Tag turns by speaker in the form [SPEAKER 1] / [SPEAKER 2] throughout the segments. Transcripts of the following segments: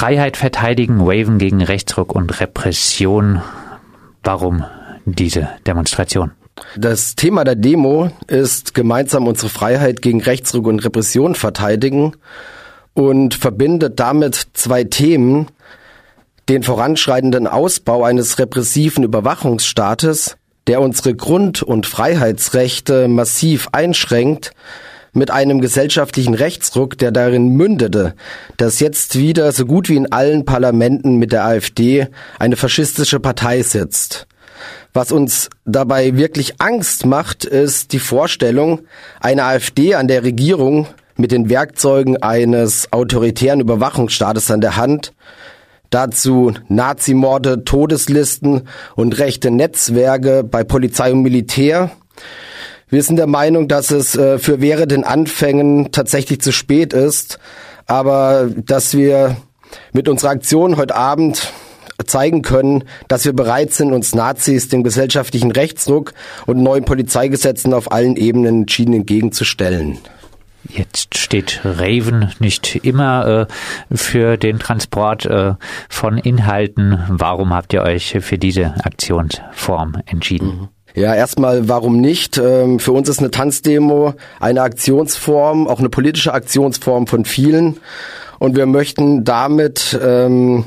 [SPEAKER 1] Freiheit verteidigen, Waven gegen Rechtsruck und Repression. Warum diese Demonstration?
[SPEAKER 2] Das Thema der Demo ist gemeinsam unsere Freiheit gegen Rechtsruck und Repression verteidigen und verbindet damit zwei Themen, den voranschreitenden Ausbau eines repressiven Überwachungsstaates, der unsere Grund- und Freiheitsrechte massiv einschränkt, mit einem gesellschaftlichen Rechtsruck, der darin mündete, dass jetzt wieder so gut wie in allen Parlamenten mit der AfD eine faschistische Partei sitzt. Was uns dabei wirklich Angst macht, ist die Vorstellung, eine AfD an der Regierung mit den Werkzeugen eines autoritären Überwachungsstaates an der Hand, dazu Nazimorde, Todeslisten und rechte Netzwerke bei Polizei und Militär. Wir sind der Meinung, dass es äh, für während den Anfängen tatsächlich zu spät ist, aber dass wir mit unserer Aktion heute Abend zeigen können, dass wir bereit sind, uns Nazis dem gesellschaftlichen Rechtsdruck und neuen Polizeigesetzen auf allen Ebenen entschieden entgegenzustellen.
[SPEAKER 1] Jetzt steht Raven nicht immer äh, für den Transport äh, von Inhalten. Warum habt ihr euch für diese Aktionsform entschieden? Mhm.
[SPEAKER 2] Ja, erstmal, warum nicht? Ähm, für uns ist eine Tanzdemo eine Aktionsform, auch eine politische Aktionsform von vielen. Und wir möchten damit ähm,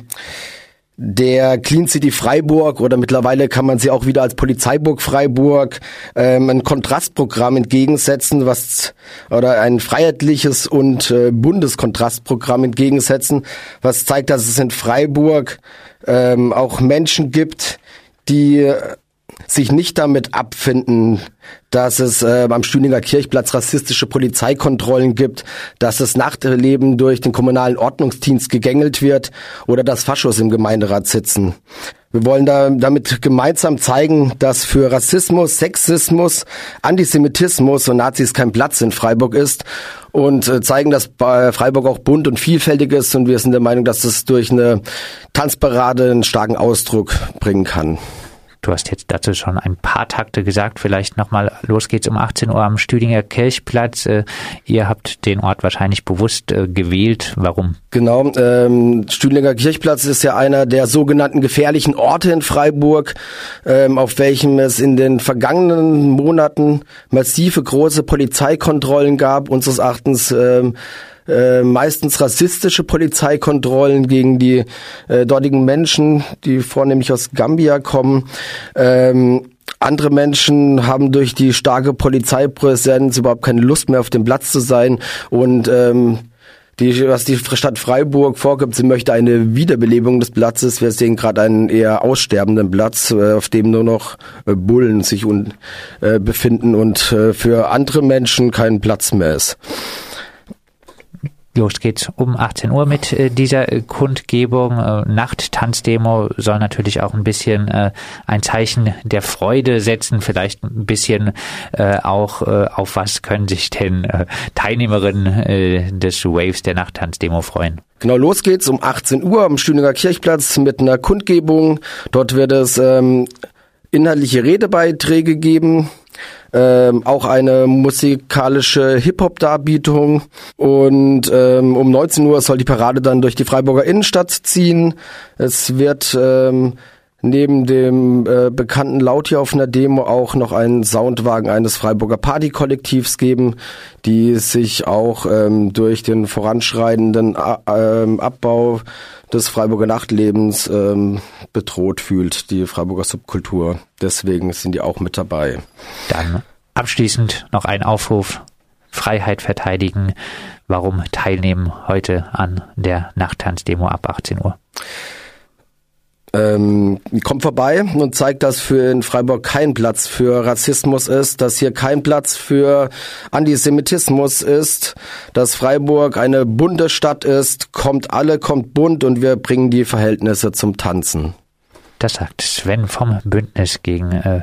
[SPEAKER 2] der Clean City Freiburg oder mittlerweile kann man sie auch wieder als Polizeiburg Freiburg ähm, ein Kontrastprogramm entgegensetzen, was oder ein freiheitliches und äh, Bundeskontrastprogramm entgegensetzen, was zeigt, dass es in Freiburg ähm, auch Menschen gibt, die sich nicht damit abfinden, dass es äh, am Stühlinger Kirchplatz rassistische Polizeikontrollen gibt, dass das Nachtleben durch den kommunalen Ordnungsdienst gegängelt wird oder dass Faschos im Gemeinderat sitzen. Wir wollen da, damit gemeinsam zeigen, dass für Rassismus, Sexismus, Antisemitismus und Nazis kein Platz in Freiburg ist und äh, zeigen, dass Freiburg auch bunt und vielfältig ist und wir sind der Meinung, dass es durch eine Tanzparade einen starken Ausdruck bringen kann.
[SPEAKER 1] Du hast jetzt dazu schon ein paar Takte gesagt. Vielleicht nochmal, los geht's um 18 Uhr am Stüdinger Kirchplatz. Äh, ihr habt den Ort wahrscheinlich bewusst äh, gewählt. Warum?
[SPEAKER 2] Genau, ähm, Stüdinger Kirchplatz ist ja einer der sogenannten gefährlichen Orte in Freiburg, ähm, auf welchem es in den vergangenen Monaten massive große Polizeikontrollen gab. Unseres Erachtens ähm, äh, meistens rassistische Polizeikontrollen gegen die äh, dortigen Menschen, die vornehmlich aus Gambia kommen. Ähm, andere Menschen haben durch die starke Polizeipräsenz überhaupt keine Lust mehr auf dem Platz zu sein und ähm, die, was die Stadt Freiburg vorgibt, sie möchte eine Wiederbelebung des Platzes. Wir sehen gerade einen eher aussterbenden Platz, äh, auf dem nur noch äh, Bullen sich un, äh, befinden und äh, für andere Menschen kein Platz mehr ist.
[SPEAKER 1] Los geht's um 18 Uhr mit äh, dieser äh, Kundgebung. Äh, Nachttanzdemo soll natürlich auch ein bisschen äh, ein Zeichen der Freude setzen, vielleicht ein bisschen äh, auch äh, auf was können sich denn Teilnehmerinnen des Waves der Nachttanzdemo freuen.
[SPEAKER 2] Genau, los geht's um 18 Uhr am Stühlinger Kirchplatz mit einer Kundgebung. Dort wird es ähm, inhaltliche Redebeiträge geben ähm, auch eine musikalische Hip-Hop-Darbietung. Und ähm, um 19 Uhr soll die Parade dann durch die Freiburger Innenstadt ziehen. Es wird ähm, neben dem äh, bekannten Laut hier auf einer Demo auch noch einen Soundwagen eines Freiburger Partykollektivs geben, die sich auch ähm, durch den voranschreitenden äh, ähm, Abbau des Freiburger Nachtlebens ähm, bedroht fühlt, die Freiburger Subkultur. Deswegen sind die auch mit dabei.
[SPEAKER 1] Dann abschließend noch ein Aufruf. Freiheit verteidigen. Warum teilnehmen heute an der Nachttanzdemo ab 18 Uhr?
[SPEAKER 2] Ähm, kommt vorbei und zeigt, dass für in Freiburg kein Platz für Rassismus ist, dass hier kein Platz für Antisemitismus ist, dass Freiburg eine bunte Stadt ist, kommt alle, kommt bunt und wir bringen die Verhältnisse zum Tanzen.
[SPEAKER 1] Das sagt Sven vom Bündnis gegen äh,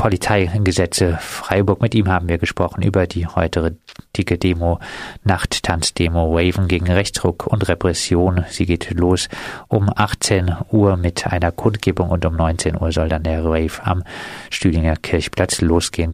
[SPEAKER 1] Polizeigesetze Freiburg. Mit ihm haben wir gesprochen über die heutige Demo, Nachttanzdemo Waven gegen Rechtsruck und Repression. Sie geht los um 18 Uhr mit einer Kundgebung und um 19 Uhr soll dann der Wave am Stühlinger Kirchplatz losgehen.